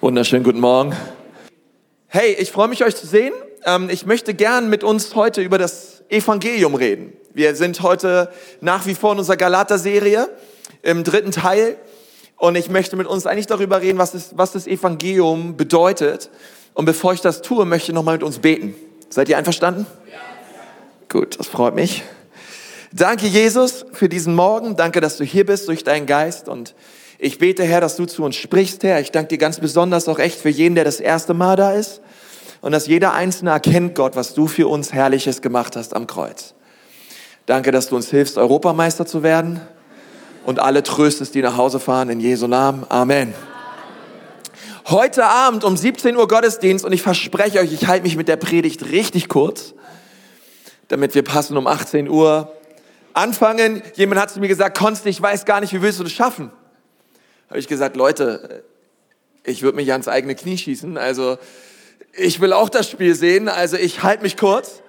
Wunderschönen guten Morgen. Hey, ich freue mich, euch zu sehen. Ähm, ich möchte gern mit uns heute über das Evangelium reden. Wir sind heute nach wie vor in unserer Galater-Serie im dritten Teil. Und ich möchte mit uns eigentlich darüber reden, was, ist, was das Evangelium bedeutet. Und bevor ich das tue, möchte ich nochmal mit uns beten. Seid ihr einverstanden? Ja. Gut, das freut mich. Danke, Jesus, für diesen Morgen. Danke, dass du hier bist durch deinen Geist. Und ich bete, Herr, dass du zu uns sprichst, Herr. Ich danke dir ganz besonders auch echt für jeden, der das erste Mal da ist. Und dass jeder Einzelne erkennt, Gott, was du für uns Herrliches gemacht hast am Kreuz. Danke, dass du uns hilfst, Europameister zu werden. Und alle tröstest, die nach Hause fahren, in Jesu Namen. Amen. Heute Abend um 17 Uhr Gottesdienst und ich verspreche euch, ich halte mich mit der Predigt richtig kurz, damit wir passen um 18 Uhr anfangen. Jemand hat zu mir gesagt, Konsti, ich weiß gar nicht, wie willst du das schaffen? Habe ich gesagt, Leute, ich würde mich ans eigene Knie schießen. Also ich will auch das Spiel sehen. Also ich halte mich kurz.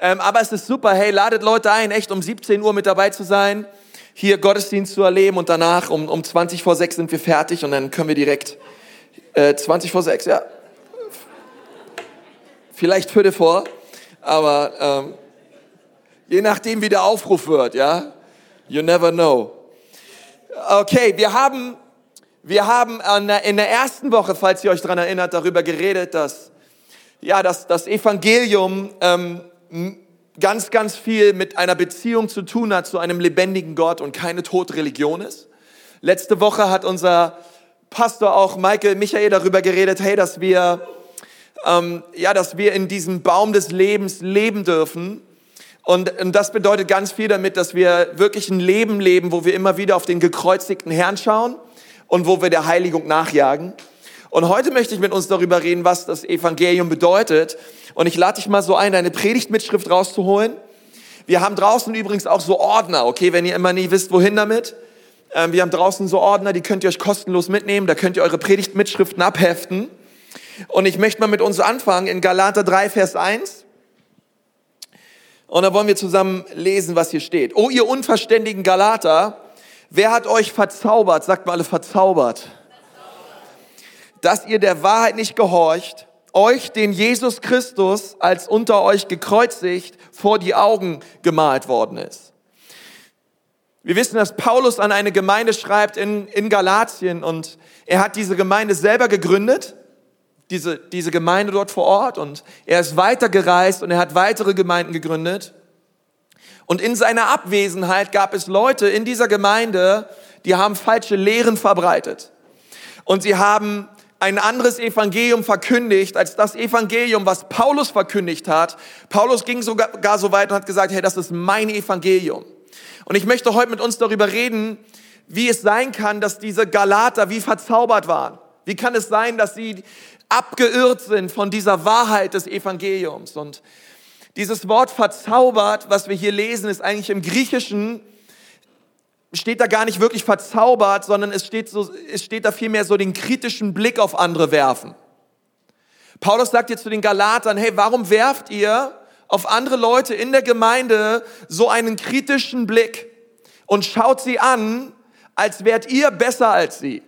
Ähm, aber es ist super. Hey, ladet Leute ein, echt um 17 Uhr mit dabei zu sein, hier Gottesdienst zu erleben und danach um, um 20 vor 6 sind wir fertig und dann können wir direkt äh, 20 vor 6, ja. Vielleicht Viertel vor, aber ähm, je nachdem, wie der Aufruf wird, ja. You never know. Okay, wir haben wir haben in der ersten Woche, falls ihr euch daran erinnert, darüber geredet, dass ja, dass das Evangelium ähm, ganz, ganz viel mit einer Beziehung zu tun hat zu einem lebendigen Gott und keine Todreligion ist. Letzte Woche hat unser Pastor auch Michael Michael darüber geredet, hey, dass wir ähm, ja, dass wir in diesem Baum des Lebens leben dürfen. Und, und das bedeutet ganz viel damit, dass wir wirklich ein Leben leben, wo wir immer wieder auf den gekreuzigten Herrn schauen und wo wir der Heiligung nachjagen. Und heute möchte ich mit uns darüber reden, was das Evangelium bedeutet. Und ich lade dich mal so ein, eine Predigtmitschrift rauszuholen. Wir haben draußen übrigens auch so Ordner, okay, wenn ihr immer nie wisst, wohin damit. Ähm, wir haben draußen so Ordner, die könnt ihr euch kostenlos mitnehmen. Da könnt ihr eure Predigtmitschriften abheften. Und ich möchte mal mit uns anfangen in Galater 3, Vers 1. Und da wollen wir zusammen lesen, was hier steht. O ihr unverständigen Galater, Wer hat euch verzaubert? Sagt mal alle verzaubert. Dass ihr der Wahrheit nicht gehorcht, euch den Jesus Christus als unter euch gekreuzigt vor die Augen gemalt worden ist. Wir wissen, dass Paulus an eine Gemeinde schreibt in, in Galatien und er hat diese Gemeinde selber gegründet, diese, diese Gemeinde dort vor Ort und er ist weitergereist und er hat weitere Gemeinden gegründet. Und in seiner Abwesenheit gab es Leute in dieser Gemeinde, die haben falsche Lehren verbreitet. Und sie haben ein anderes Evangelium verkündigt als das Evangelium, was Paulus verkündigt hat. Paulus ging sogar so weit und hat gesagt, hey, das ist mein Evangelium. Und ich möchte heute mit uns darüber reden, wie es sein kann, dass diese Galater wie verzaubert waren. Wie kann es sein, dass sie abgeirrt sind von dieser Wahrheit des Evangeliums? Und dieses Wort verzaubert, was wir hier lesen, ist eigentlich im Griechischen, steht da gar nicht wirklich verzaubert, sondern es steht, so, es steht da vielmehr so den kritischen Blick auf andere werfen. Paulus sagt jetzt zu den Galatern, hey, warum werft ihr auf andere Leute in der Gemeinde so einen kritischen Blick und schaut sie an, als wärt ihr besser als sie?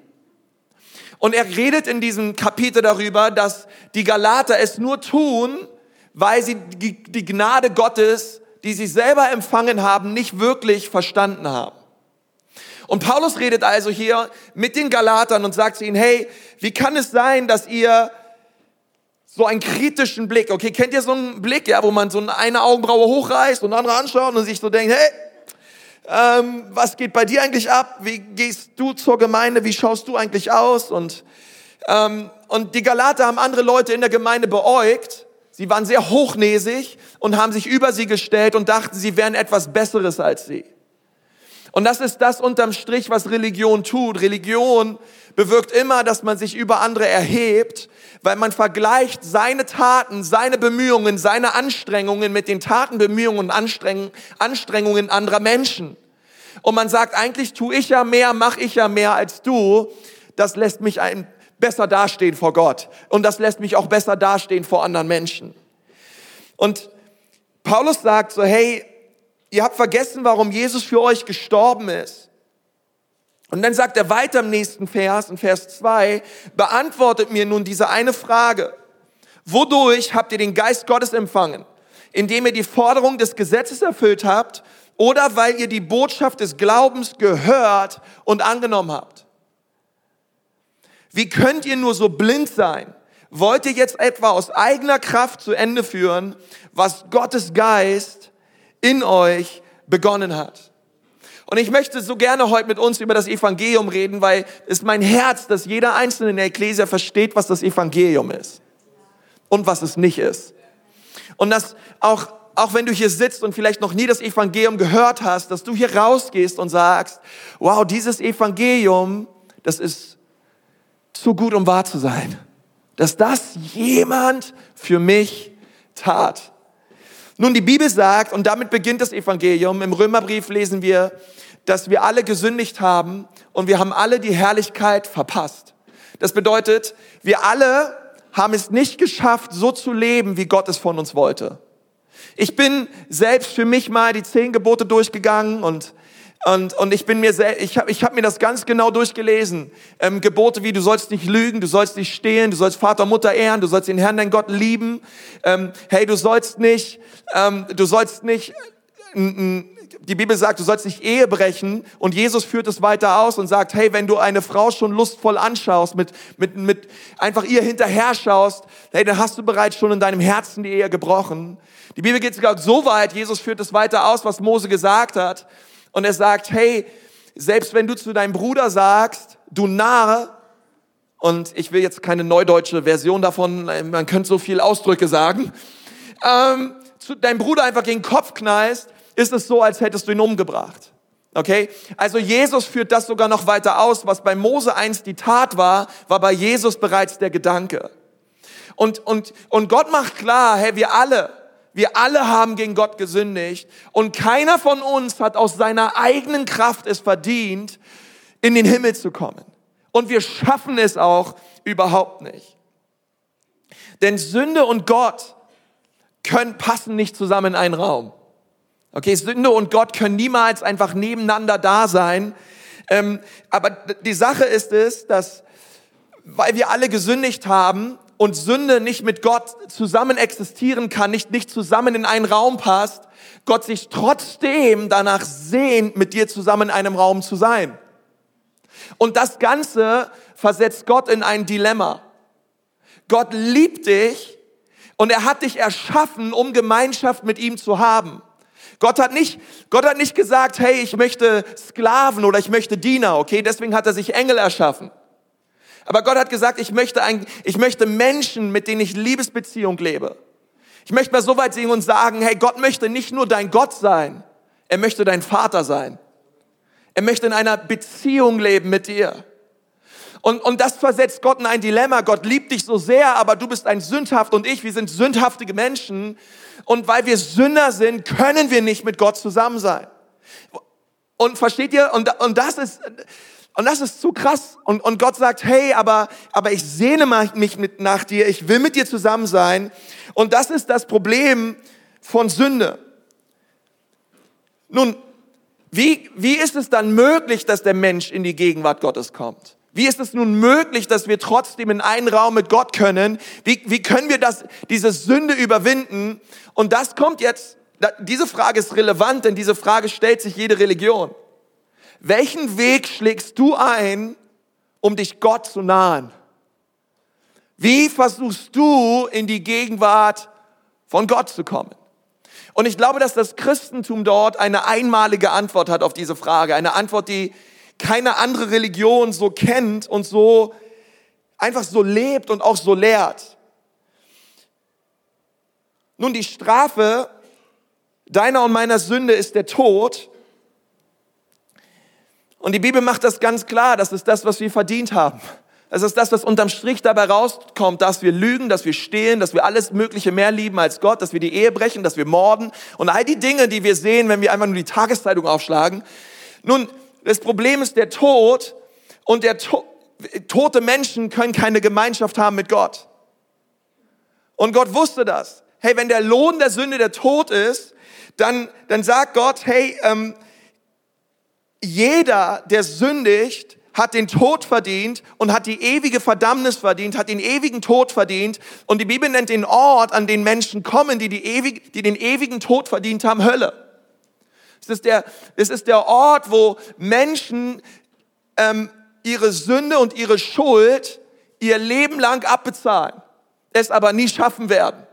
Und er redet in diesem Kapitel darüber, dass die Galater es nur tun, weil sie die Gnade Gottes, die sie selber empfangen haben, nicht wirklich verstanden haben. Und Paulus redet also hier mit den Galatern und sagt zu ihnen, hey, wie kann es sein, dass ihr so einen kritischen Blick, okay, kennt ihr so einen Blick, ja, wo man so eine Augenbraue hochreißt und andere anschaut und sich so denkt, hey, ähm, was geht bei dir eigentlich ab? Wie gehst du zur Gemeinde? Wie schaust du eigentlich aus? Und, ähm, und die Galater haben andere Leute in der Gemeinde beäugt Sie waren sehr hochnäsig und haben sich über sie gestellt und dachten, sie wären etwas Besseres als sie. Und das ist das unterm Strich, was Religion tut. Religion bewirkt immer, dass man sich über andere erhebt, weil man vergleicht seine Taten, seine Bemühungen, seine Anstrengungen mit den Taten, Bemühungen und Anstrengungen anderer Menschen. Und man sagt, eigentlich tue ich ja mehr, mache ich ja mehr als du. Das lässt mich ein besser dastehen vor Gott. Und das lässt mich auch besser dastehen vor anderen Menschen. Und Paulus sagt so, hey, ihr habt vergessen, warum Jesus für euch gestorben ist. Und dann sagt er weiter im nächsten Vers, in Vers 2, beantwortet mir nun diese eine Frage. Wodurch habt ihr den Geist Gottes empfangen? Indem ihr die Forderung des Gesetzes erfüllt habt oder weil ihr die Botschaft des Glaubens gehört und angenommen habt? Wie könnt ihr nur so blind sein? Wollt ihr jetzt etwa aus eigener Kraft zu Ende führen, was Gottes Geist in euch begonnen hat? Und ich möchte so gerne heute mit uns über das Evangelium reden, weil es mein Herz, dass jeder Einzelne in der Ekklesia versteht, was das Evangelium ist und was es nicht ist. Und dass auch, auch wenn du hier sitzt und vielleicht noch nie das Evangelium gehört hast, dass du hier rausgehst und sagst, wow, dieses Evangelium, das ist zu gut, um wahr zu sein. Dass das jemand für mich tat. Nun, die Bibel sagt, und damit beginnt das Evangelium, im Römerbrief lesen wir, dass wir alle gesündigt haben und wir haben alle die Herrlichkeit verpasst. Das bedeutet, wir alle haben es nicht geschafft, so zu leben, wie Gott es von uns wollte. Ich bin selbst für mich mal die zehn Gebote durchgegangen und und, und ich bin mir sehr, ich habe ich hab mir das ganz genau durchgelesen. Ähm, Gebote wie du sollst nicht lügen, du sollst nicht stehlen, du sollst Vater, Mutter ehren, du sollst den Herrn, dein Gott lieben. Ähm, hey, du sollst nicht, ähm, du sollst nicht die Bibel sagt, du sollst nicht Ehe brechen und Jesus führt es weiter aus und sagt, hey, wenn du eine Frau schon lustvoll anschaust, mit, mit, mit einfach ihr hinterher schaust, hey, dann hast du bereits schon in deinem Herzen die Ehe gebrochen. Die Bibel geht sogar so weit, Jesus führt es weiter aus, was Mose gesagt hat. Und er sagt, hey, selbst wenn du zu deinem Bruder sagst, du Narr, und ich will jetzt keine neudeutsche Version davon, man könnte so viel Ausdrücke sagen, ähm, zu deinem Bruder einfach gegen den Kopf knallst, ist es so, als hättest du ihn umgebracht. Okay? Also Jesus führt das sogar noch weiter aus. Was bei Mose einst die Tat war, war bei Jesus bereits der Gedanke. Und, und, und Gott macht klar, hey, wir alle, wir alle haben gegen Gott gesündigt und keiner von uns hat aus seiner eigenen Kraft es verdient, in den Himmel zu kommen. Und wir schaffen es auch überhaupt nicht. Denn Sünde und Gott können passen nicht zusammen in einen Raum. Okay, Sünde und Gott können niemals einfach nebeneinander da sein. Ähm, aber die Sache ist es, dass, weil wir alle gesündigt haben und Sünde nicht mit Gott zusammen existieren kann, nicht, nicht zusammen in einen Raum passt, Gott sich trotzdem danach sehnt, mit dir zusammen in einem Raum zu sein. Und das Ganze versetzt Gott in ein Dilemma. Gott liebt dich und er hat dich erschaffen, um Gemeinschaft mit ihm zu haben. Gott hat nicht, Gott hat nicht gesagt, hey, ich möchte Sklaven oder ich möchte Diener, okay? Deswegen hat er sich Engel erschaffen. Aber Gott hat gesagt, ich möchte ein, ich möchte Menschen, mit denen ich Liebesbeziehung lebe. Ich möchte mal so weit sehen und sagen, hey, Gott möchte nicht nur dein Gott sein, er möchte dein Vater sein. Er möchte in einer Beziehung leben mit dir. Und, und das versetzt Gott in ein Dilemma. Gott liebt dich so sehr, aber du bist ein sündhaft und ich, wir sind sündhaftige Menschen. Und weil wir Sünder sind, können wir nicht mit Gott zusammen sein. Und versteht ihr? Und, und das ist, und das ist zu krass. Und, und Gott sagt, hey, aber, aber ich sehne mich mit nach dir, ich will mit dir zusammen sein. Und das ist das Problem von Sünde. Nun, wie, wie ist es dann möglich, dass der Mensch in die Gegenwart Gottes kommt? Wie ist es nun möglich, dass wir trotzdem in einen Raum mit Gott können? Wie, wie können wir das, diese Sünde überwinden? Und das kommt jetzt, diese Frage ist relevant, denn diese Frage stellt sich jede Religion. Welchen Weg schlägst du ein, um dich Gott zu nahen? Wie versuchst du in die Gegenwart von Gott zu kommen? Und ich glaube, dass das Christentum dort eine einmalige Antwort hat auf diese Frage. Eine Antwort, die keine andere Religion so kennt und so einfach so lebt und auch so lehrt. Nun, die Strafe deiner und meiner Sünde ist der Tod. Und die Bibel macht das ganz klar, das ist das, was wir verdient haben. Das ist das, was unterm Strich dabei rauskommt, dass wir lügen, dass wir stehlen, dass wir alles Mögliche mehr lieben als Gott, dass wir die Ehe brechen, dass wir morden und all die Dinge, die wir sehen, wenn wir einfach nur die Tageszeitung aufschlagen. Nun, das Problem ist der Tod und der to tote Menschen können keine Gemeinschaft haben mit Gott. Und Gott wusste das. Hey, wenn der Lohn der Sünde der Tod ist, dann, dann sagt Gott, hey, ähm, jeder, der sündigt, hat den Tod verdient und hat die ewige Verdammnis verdient, hat den ewigen Tod verdient. Und die Bibel nennt den Ort, an den Menschen kommen, die, die, ewig, die den ewigen Tod verdient haben, Hölle. Es ist der, es ist der Ort, wo Menschen ähm, ihre Sünde und ihre Schuld ihr Leben lang abbezahlen, es aber nie schaffen werden.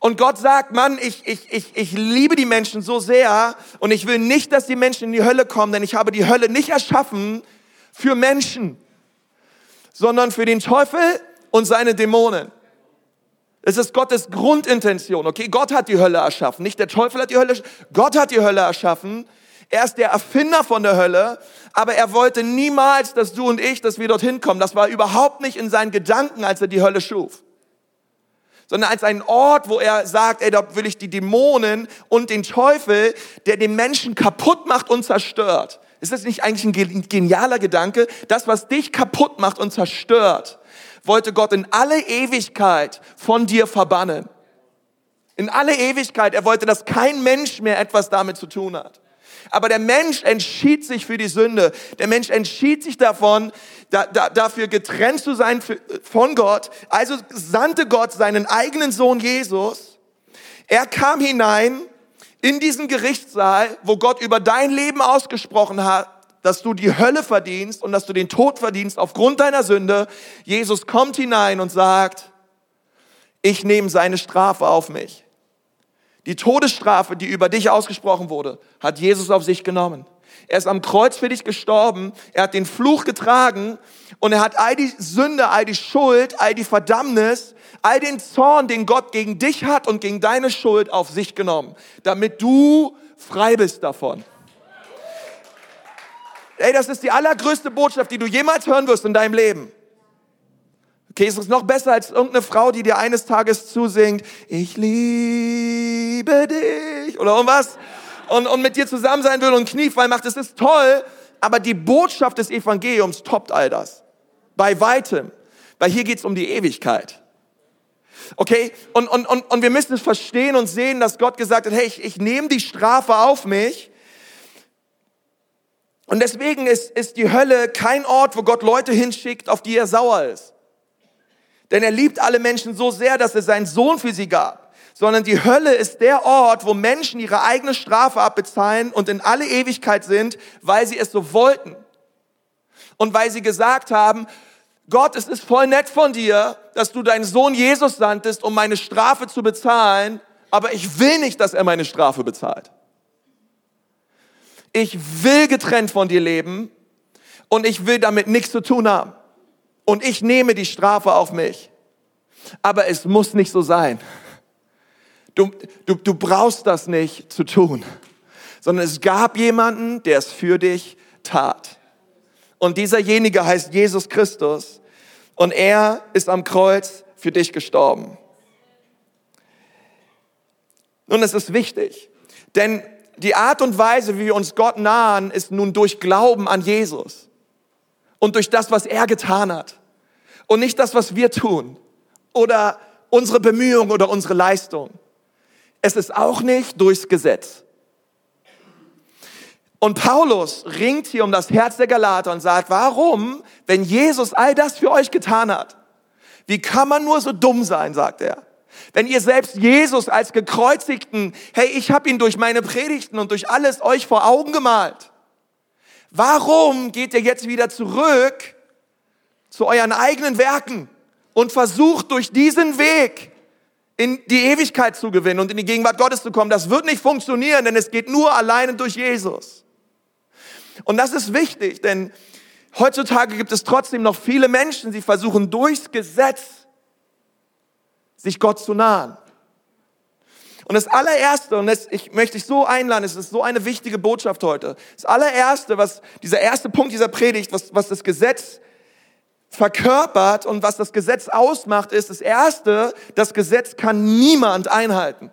Und Gott sagt, Mann, ich, ich, ich, ich liebe die Menschen so sehr und ich will nicht, dass die Menschen in die Hölle kommen, denn ich habe die Hölle nicht erschaffen für Menschen, sondern für den Teufel und seine Dämonen. Es ist Gottes Grundintention. Okay, Gott hat die Hölle erschaffen, nicht der Teufel hat die Hölle, Gott hat die Hölle erschaffen. Er ist der Erfinder von der Hölle, aber er wollte niemals, dass du und ich, dass wir dorthin kommen. Das war überhaupt nicht in seinen Gedanken, als er die Hölle schuf sondern als einen Ort, wo er sagt, ey, da will ich die Dämonen und den Teufel, der den Menschen kaputt macht und zerstört. Ist das nicht eigentlich ein genialer Gedanke? Das, was dich kaputt macht und zerstört, wollte Gott in alle Ewigkeit von dir verbannen. In alle Ewigkeit. Er wollte, dass kein Mensch mehr etwas damit zu tun hat. Aber der Mensch entschied sich für die Sünde. Der Mensch entschied sich davon, da, da, dafür getrennt zu sein für, von Gott. Also sandte Gott seinen eigenen Sohn Jesus. Er kam hinein in diesen Gerichtssaal, wo Gott über dein Leben ausgesprochen hat, dass du die Hölle verdienst und dass du den Tod verdienst aufgrund deiner Sünde. Jesus kommt hinein und sagt, ich nehme seine Strafe auf mich. Die Todesstrafe, die über dich ausgesprochen wurde, hat Jesus auf sich genommen. Er ist am Kreuz für dich gestorben. Er hat den Fluch getragen und er hat all die Sünde, all die Schuld, all die Verdammnis, all den Zorn, den Gott gegen dich hat und gegen deine Schuld auf sich genommen, damit du frei bist davon. Ey, das ist die allergrößte Botschaft, die du jemals hören wirst in deinem Leben. Okay, es ist noch besser als irgendeine Frau, die dir eines Tages zusingt, ich liebe dich oder irgendwas und, und mit dir zusammen sein will und Kniefall macht. Das ist toll, aber die Botschaft des Evangeliums toppt all das. Bei weitem. Weil hier geht's um die Ewigkeit. Okay? Und, und, und, und wir müssen es verstehen und sehen, dass Gott gesagt hat, hey, ich, ich nehme die Strafe auf mich. Und deswegen ist, ist die Hölle kein Ort, wo Gott Leute hinschickt, auf die er sauer ist. Denn er liebt alle Menschen so sehr, dass er seinen Sohn für sie gab. Sondern die Hölle ist der Ort, wo Menschen ihre eigene Strafe abbezahlen und in alle Ewigkeit sind, weil sie es so wollten. Und weil sie gesagt haben, Gott, es ist voll nett von dir, dass du deinen Sohn Jesus sandtest, um meine Strafe zu bezahlen, aber ich will nicht, dass er meine Strafe bezahlt. Ich will getrennt von dir leben und ich will damit nichts zu tun haben und ich nehme die Strafe auf mich. Aber es muss nicht so sein. Du, du, du brauchst das nicht zu tun, sondern es gab jemanden, der es für dich tat. Und dieserjenige heißt Jesus Christus und er ist am Kreuz für dich gestorben. Nun, es ist wichtig, denn die Art und Weise, wie wir uns Gott nahen, ist nun durch Glauben an Jesus und durch das, was er getan hat und nicht das, was wir tun oder unsere Bemühung oder unsere Leistung. Es ist auch nicht durchs Gesetz. Und Paulus ringt hier um das Herz der Galater und sagt, warum, wenn Jesus all das für euch getan hat, wie kann man nur so dumm sein, sagt er. Wenn ihr selbst Jesus als gekreuzigten, hey, ich habe ihn durch meine Predigten und durch alles euch vor Augen gemalt. Warum geht ihr jetzt wieder zurück zu euren eigenen Werken und versucht durch diesen Weg in die Ewigkeit zu gewinnen und in die Gegenwart Gottes zu kommen. Das wird nicht funktionieren, denn es geht nur alleine durch Jesus. Und das ist wichtig, denn heutzutage gibt es trotzdem noch viele Menschen, die versuchen durchs Gesetz sich Gott zu nahen. Und das allererste, und das, ich möchte dich so einladen, es ist so eine wichtige Botschaft heute. Das allererste, was, dieser erste Punkt dieser Predigt, was, was das Gesetz verkörpert und was das Gesetz ausmacht, ist das Erste, das Gesetz kann niemand einhalten.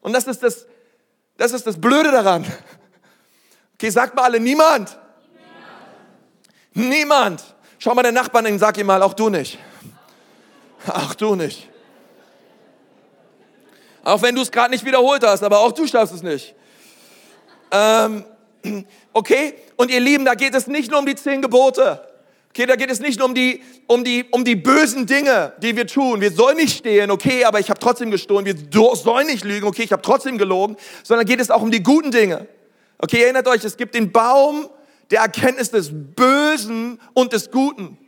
Und das ist das, das ist das Blöde daran. Okay, sagt mal alle, niemand. Niemand. niemand. Schau mal den Nachbarn und sag ihm mal, auch du nicht. Auch du nicht. Auch wenn du es gerade nicht wiederholt hast, aber auch du schaffst es nicht. Ähm, Okay? Und ihr Lieben, da geht es nicht nur um die zehn Gebote. Okay, da geht es nicht nur um die, um die, um die bösen Dinge, die wir tun. Wir sollen nicht stehlen, okay, aber ich habe trotzdem gestohlen. Wir sollen nicht lügen, okay, ich habe trotzdem gelogen. Sondern geht es auch um die guten Dinge. Okay, erinnert euch, es gibt den Baum der Erkenntnis des Bösen und des Guten.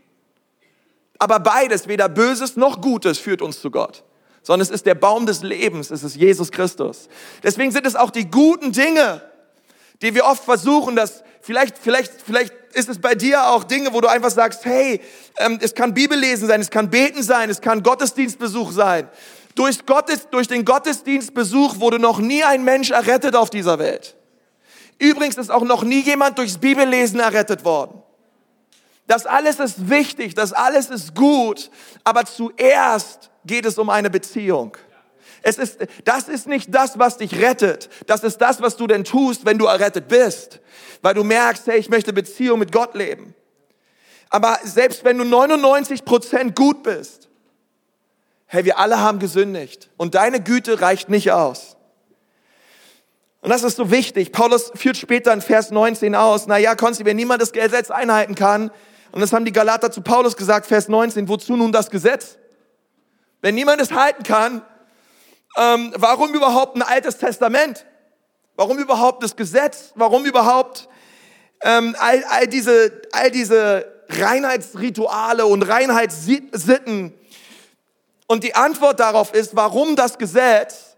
Aber beides, weder Böses noch Gutes, führt uns zu Gott. Sondern es ist der Baum des Lebens, es ist Jesus Christus. Deswegen sind es auch die guten Dinge, die wir oft versuchen, dass vielleicht, vielleicht, vielleicht ist es bei dir auch Dinge, wo du einfach sagst, hey, ähm, es kann Bibellesen sein, es kann Beten sein, es kann Gottesdienstbesuch sein. Durch, Gottes, durch den Gottesdienstbesuch wurde noch nie ein Mensch errettet auf dieser Welt. Übrigens ist auch noch nie jemand durchs Bibellesen errettet worden. Das alles ist wichtig, das alles ist gut, aber zuerst geht es um eine Beziehung. Es ist, das ist nicht das, was dich rettet. Das ist das, was du denn tust, wenn du errettet bist. Weil du merkst, hey, ich möchte Beziehung mit Gott leben. Aber selbst wenn du 99 Prozent gut bist, hey, wir alle haben gesündigt. Und deine Güte reicht nicht aus. Und das ist so wichtig. Paulus führt später in Vers 19 aus, na ja, Konsti, wenn niemand das Gesetz einhalten kann, und das haben die Galater zu Paulus gesagt, Vers 19, wozu nun das Gesetz? Wenn niemand es halten kann, ähm, warum überhaupt ein altes Testament? Warum überhaupt das Gesetz? Warum überhaupt ähm, all, all, diese, all diese Reinheitsrituale und Reinheitssitten? Und die Antwort darauf ist, warum das Gesetz?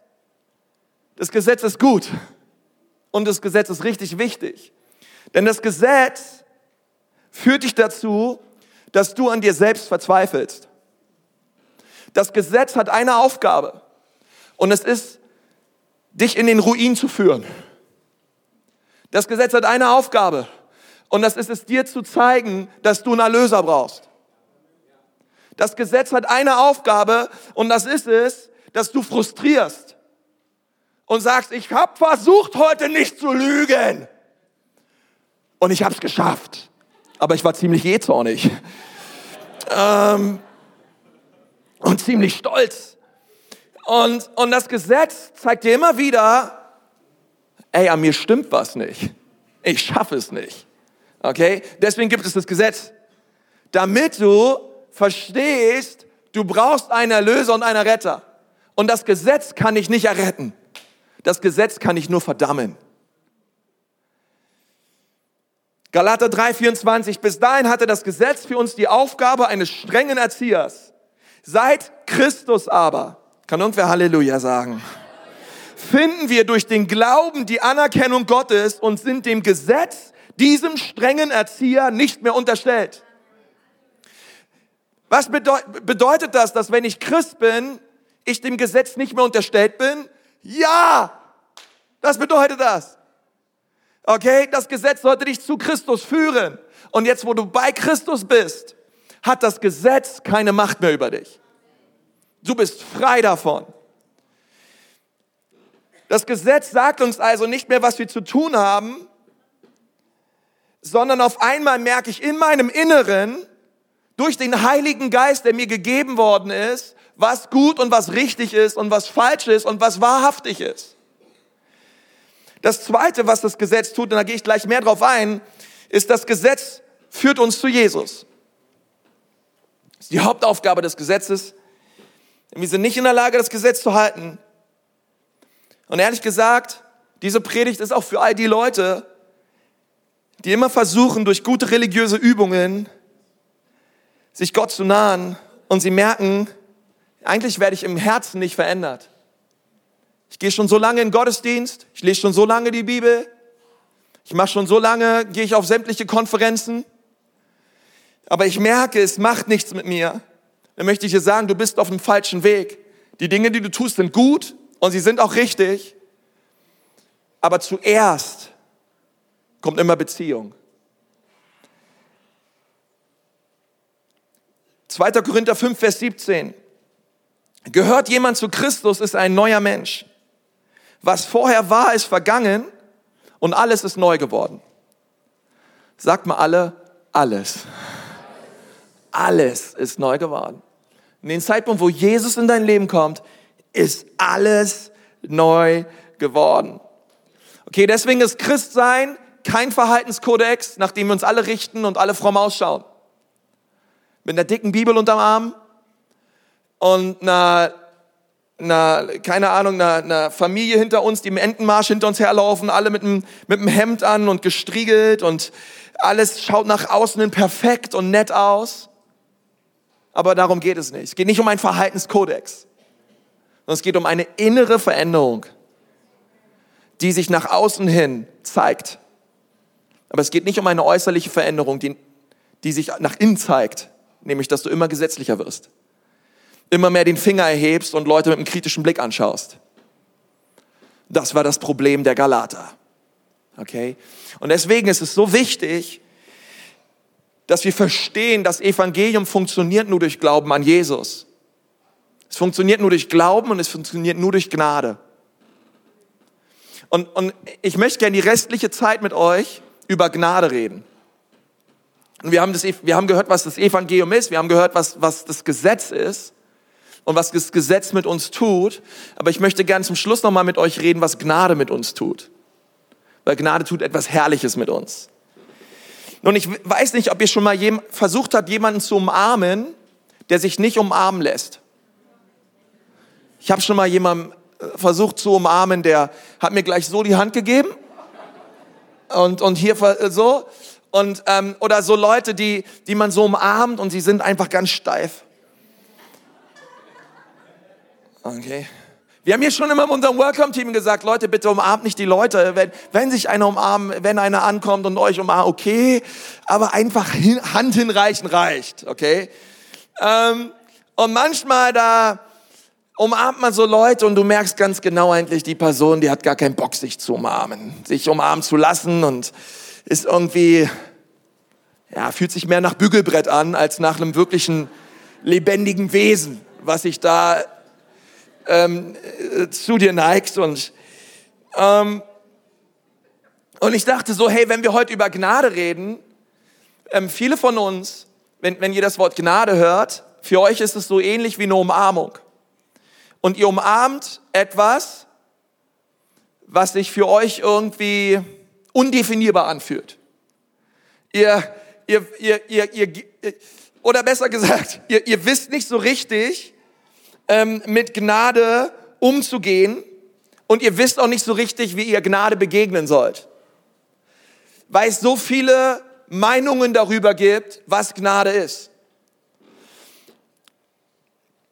Das Gesetz ist gut und das Gesetz ist richtig wichtig. Denn das Gesetz führt dich dazu, dass du an dir selbst verzweifelst. Das Gesetz hat eine Aufgabe. Und es ist, dich in den Ruin zu führen. Das Gesetz hat eine Aufgabe. Und das ist es dir zu zeigen, dass du einen Erlöser brauchst. Das Gesetz hat eine Aufgabe und das ist es, dass du frustrierst und sagst, ich habe versucht heute nicht zu lügen und ich habe es geschafft, aber ich war ziemlich jähzornig ähm, und ziemlich stolz und, und das Gesetz zeigt dir immer wieder, ey, an mir stimmt was nicht. Ich schaffe es nicht. Okay? Deswegen gibt es das Gesetz. Damit du verstehst, du brauchst einen Erlöser und einen Retter. Und das Gesetz kann dich nicht erretten. Das Gesetz kann dich nur verdammen. Galater 3,24. Bis dahin hatte das Gesetz für uns die Aufgabe eines strengen Erziehers. Seit Christus aber kann irgendwer Halleluja sagen? Finden wir durch den Glauben die Anerkennung Gottes und sind dem Gesetz, diesem strengen Erzieher nicht mehr unterstellt. Was bedeutet das, dass wenn ich Christ bin, ich dem Gesetz nicht mehr unterstellt bin? Ja, das bedeutet das. Okay, das Gesetz sollte dich zu Christus führen. Und jetzt, wo du bei Christus bist, hat das Gesetz keine Macht mehr über dich. Du bist frei davon. Das Gesetz sagt uns also nicht mehr, was wir zu tun haben, sondern auf einmal merke ich in meinem Inneren, durch den Heiligen Geist, der mir gegeben worden ist, was gut und was richtig ist und was falsch ist und was wahrhaftig ist. Das Zweite, was das Gesetz tut, und da gehe ich gleich mehr drauf ein, ist, das Gesetz führt uns zu Jesus. Das ist die Hauptaufgabe des Gesetzes, denn wir sind nicht in der Lage, das Gesetz zu halten. Und ehrlich gesagt, diese Predigt ist auch für all die Leute, die immer versuchen, durch gute religiöse Übungen sich Gott zu nahen und sie merken, eigentlich werde ich im Herzen nicht verändert. Ich gehe schon so lange in Gottesdienst, ich lese schon so lange die Bibel, ich mache schon so lange, gehe ich auf sämtliche Konferenzen, aber ich merke, es macht nichts mit mir dann möchte ich dir sagen, du bist auf dem falschen Weg. Die Dinge, die du tust, sind gut und sie sind auch richtig. Aber zuerst kommt immer Beziehung. 2. Korinther 5, Vers 17. Gehört jemand zu Christus, ist ein neuer Mensch. Was vorher war, ist vergangen und alles ist neu geworden. Sagt mal alle, alles. Alles ist neu geworden. In den Zeitpunkt, wo Jesus in dein Leben kommt, ist alles neu geworden. Okay, deswegen ist Christsein kein Verhaltenskodex, nach dem wir uns alle richten und alle fromm ausschauen. Mit einer dicken Bibel unterm Arm und einer, einer keine Ahnung, einer, einer Familie hinter uns, die im Entenmarsch hinter uns herlaufen, alle mit einem, mit einem Hemd an und gestriegelt und alles schaut nach außen hin perfekt und nett aus. Aber darum geht es nicht. Es geht nicht um einen Verhaltenskodex, sondern es geht um eine innere Veränderung, die sich nach außen hin zeigt. Aber es geht nicht um eine äußerliche Veränderung, die, die sich nach innen zeigt, nämlich dass du immer gesetzlicher wirst, immer mehr den Finger erhebst und Leute mit einem kritischen Blick anschaust. Das war das Problem der Galater. Okay? Und deswegen ist es so wichtig, dass wir verstehen, das Evangelium funktioniert nur durch Glauben an Jesus. Es funktioniert nur durch Glauben und es funktioniert nur durch Gnade. Und, und ich möchte gerne die restliche Zeit mit euch über Gnade reden. Und wir haben, das, wir haben gehört, was das Evangelium ist, wir haben gehört, was, was das Gesetz ist und was das Gesetz mit uns tut. Aber ich möchte gerne zum Schluss nochmal mit euch reden, was Gnade mit uns tut. Weil Gnade tut etwas Herrliches mit uns. Nun, ich weiß nicht, ob ihr schon mal versucht habt, jemanden zu umarmen, der sich nicht umarmen lässt. Ich habe schon mal jemanden versucht zu umarmen, der hat mir gleich so die Hand gegeben und, und hier so. Und, ähm, oder so Leute, die, die man so umarmt und sie sind einfach ganz steif. Okay. Wir haben hier schon immer in unserem Welcome-Team gesagt, Leute, bitte umarmt nicht die Leute. Wenn, wenn sich einer umarmt, wenn einer ankommt und euch umarmt, okay, aber einfach hin, Hand hinreichen reicht, okay? Ähm, und manchmal da, umarmt man so Leute und du merkst ganz genau eigentlich, die Person, die hat gar keinen Bock, sich zu umarmen, sich umarmen zu lassen und ist irgendwie, ja, fühlt sich mehr nach Bügelbrett an als nach einem wirklichen lebendigen Wesen, was sich da ähm, äh, zu dir neigt und ähm, und ich dachte so, hey, wenn wir heute über Gnade reden, ähm, viele von uns, wenn, wenn ihr das Wort Gnade hört, für euch ist es so ähnlich wie eine Umarmung und ihr umarmt etwas, was sich für euch irgendwie undefinierbar anfühlt. Ihr, ihr, ihr, ihr, ihr oder besser gesagt, ihr, ihr wisst nicht so richtig, ähm, mit Gnade umzugehen und ihr wisst auch nicht so richtig, wie ihr Gnade begegnen sollt. Weil es so viele Meinungen darüber gibt, was Gnade ist.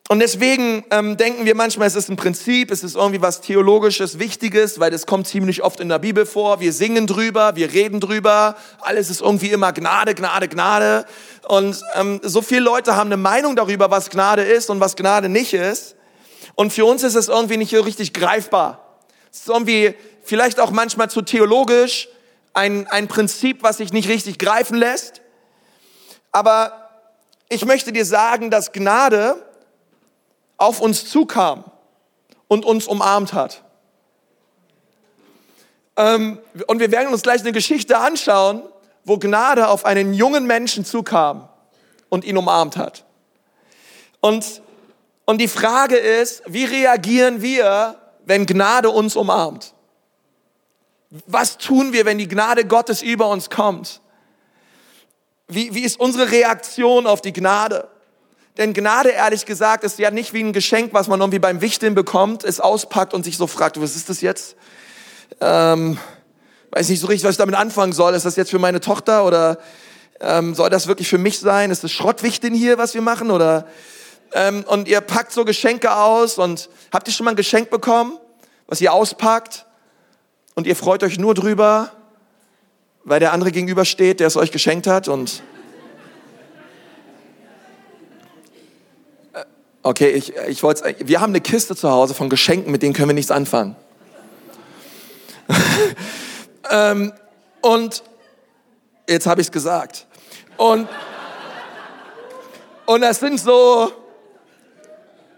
Und deswegen ähm, denken wir manchmal, es ist ein Prinzip, es ist irgendwie was Theologisches, Wichtiges, weil das kommt ziemlich oft in der Bibel vor. Wir singen drüber, wir reden drüber, alles ist irgendwie immer Gnade, Gnade, Gnade. Und ähm, so viele Leute haben eine Meinung darüber, was Gnade ist und was Gnade nicht ist. Und für uns ist es irgendwie nicht so richtig greifbar. Es ist irgendwie vielleicht auch manchmal zu theologisch, ein, ein Prinzip, was sich nicht richtig greifen lässt. Aber ich möchte dir sagen, dass Gnade auf uns zukam und uns umarmt hat. Ähm, und wir werden uns gleich eine Geschichte anschauen, wo Gnade auf einen jungen Menschen zukam und ihn umarmt hat. Und, und die Frage ist, wie reagieren wir, wenn Gnade uns umarmt? Was tun wir, wenn die Gnade Gottes über uns kommt? Wie, wie ist unsere Reaktion auf die Gnade? Denn Gnade, ehrlich gesagt, ist ja nicht wie ein Geschenk, was man irgendwie beim Wichteln bekommt, es auspackt und sich so fragt, was ist das jetzt? Ähm, weiß nicht so richtig, was ich damit anfangen soll. Ist das jetzt für meine Tochter oder ähm, soll das wirklich für mich sein? Ist das Schrottwichteln hier, was wir machen? Oder ähm, und ihr packt so Geschenke aus und habt ihr schon mal ein Geschenk bekommen, was ihr auspackt und ihr freut euch nur drüber, weil der andere gegenübersteht, der es euch geschenkt hat und Okay, ich, ich wollte, wir haben eine Kiste zu Hause von Geschenken, mit denen können wir nichts anfangen. ähm, und jetzt habe ich es gesagt. Und, und das sind so,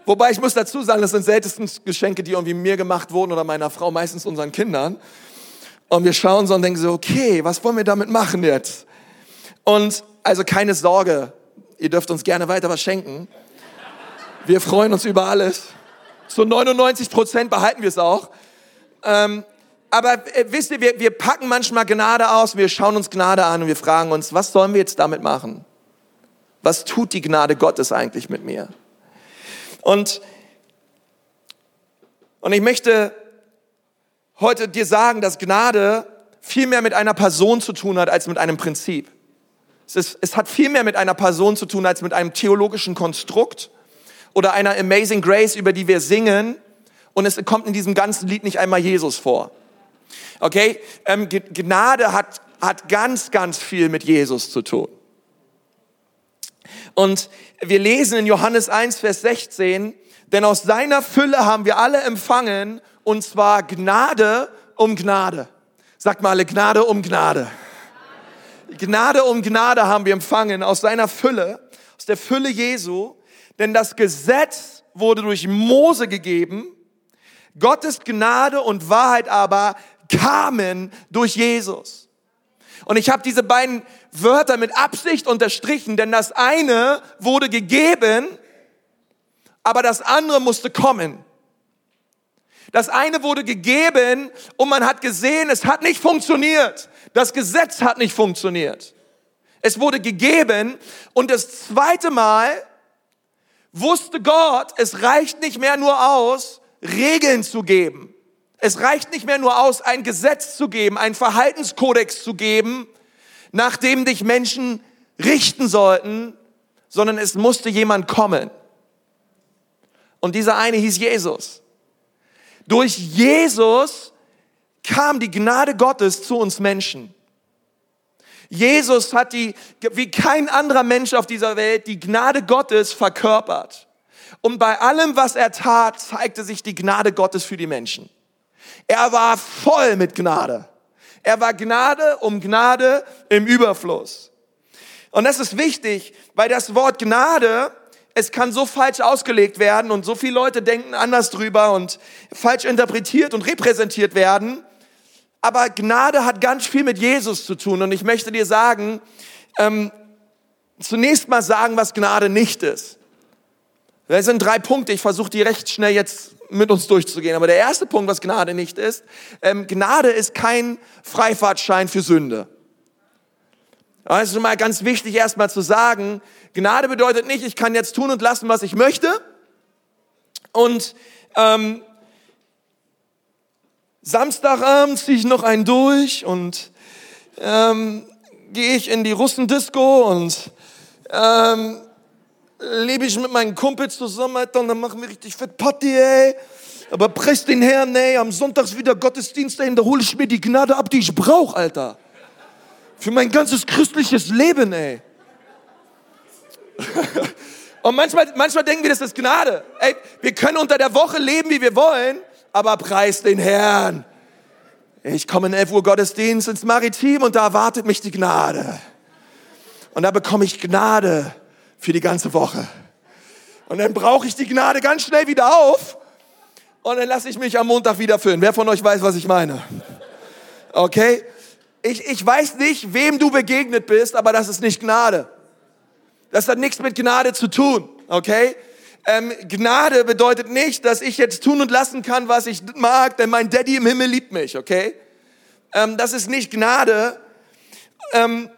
wobei ich muss dazu sagen, das sind seltensten Geschenke, die irgendwie mir gemacht wurden oder meiner Frau, meistens unseren Kindern. Und wir schauen so und denken so, okay, was wollen wir damit machen jetzt? Und also keine Sorge, ihr dürft uns gerne weiter was schenken. Wir freuen uns über alles. Zu 99 Prozent behalten wir es auch. Ähm, aber äh, wisst ihr, wir, wir packen manchmal Gnade aus, wir schauen uns Gnade an und wir fragen uns, was sollen wir jetzt damit machen? Was tut die Gnade Gottes eigentlich mit mir? Und, und ich möchte heute dir sagen, dass Gnade viel mehr mit einer Person zu tun hat als mit einem Prinzip. Es, ist, es hat viel mehr mit einer Person zu tun als mit einem theologischen Konstrukt oder einer Amazing Grace, über die wir singen. Und es kommt in diesem ganzen Lied nicht einmal Jesus vor. Okay? Ähm, Gnade hat, hat ganz, ganz viel mit Jesus zu tun. Und wir lesen in Johannes 1, Vers 16, denn aus seiner Fülle haben wir alle empfangen, und zwar Gnade um Gnade. Sagt mal alle Gnade um Gnade. Gnade um Gnade haben wir empfangen aus seiner Fülle, aus der Fülle Jesu, denn das Gesetz wurde durch Mose gegeben, Gottes Gnade und Wahrheit aber kamen durch Jesus. Und ich habe diese beiden Wörter mit Absicht unterstrichen, denn das eine wurde gegeben, aber das andere musste kommen. Das eine wurde gegeben und man hat gesehen, es hat nicht funktioniert. Das Gesetz hat nicht funktioniert. Es wurde gegeben und das zweite Mal wusste Gott, es reicht nicht mehr nur aus, Regeln zu geben. Es reicht nicht mehr nur aus, ein Gesetz zu geben, einen Verhaltenskodex zu geben, nach dem dich Menschen richten sollten, sondern es musste jemand kommen. Und dieser eine hieß Jesus. Durch Jesus kam die Gnade Gottes zu uns Menschen. Jesus hat die, wie kein anderer Mensch auf dieser Welt, die Gnade Gottes verkörpert. Und bei allem, was er tat, zeigte sich die Gnade Gottes für die Menschen. Er war voll mit Gnade. Er war Gnade um Gnade im Überfluss. Und das ist wichtig, weil das Wort Gnade, es kann so falsch ausgelegt werden und so viele Leute denken anders drüber und falsch interpretiert und repräsentiert werden. Aber Gnade hat ganz viel mit Jesus zu tun. Und ich möchte dir sagen, ähm, zunächst mal sagen, was Gnade nicht ist. Das sind drei Punkte. Ich versuche die recht schnell jetzt mit uns durchzugehen. Aber der erste Punkt, was Gnade nicht ist, ähm, Gnade ist kein Freifahrtschein für Sünde. Das ist mal ganz wichtig erstmal zu sagen, Gnade bedeutet nicht, ich kann jetzt tun und lassen, was ich möchte. Und ähm, Samstagabend ziehe ich noch einen durch und ähm, gehe ich in die Russendisco und ähm, lebe ich mit meinen Kumpels zusammen, Alter, und dann machen wir richtig fett Party, ey. Aber preis den Herrn, ey, am Sonntag wieder Gottesdienst, ey, da hole ich mir die Gnade ab, die ich brauche, Alter. Für mein ganzes christliches Leben, ey. und manchmal, manchmal denken wir, das ist Gnade. Ey, wir können unter der Woche leben, wie wir wollen, aber preis den Herrn. Ich komme in 11 Uhr Gottesdienst ins Maritim und da erwartet mich die Gnade. Und da bekomme ich Gnade für die ganze Woche. Und dann brauche ich die Gnade ganz schnell wieder auf und dann lasse ich mich am Montag wieder füllen. Wer von euch weiß, was ich meine? Okay? Ich, ich weiß nicht, wem du begegnet bist, aber das ist nicht Gnade. Das hat nichts mit Gnade zu tun. Okay? Ähm, Gnade bedeutet nicht, dass ich jetzt tun und lassen kann, was ich mag, denn mein Daddy im Himmel liebt mich. Okay? Ähm, das ist nicht Gnade. Ähm,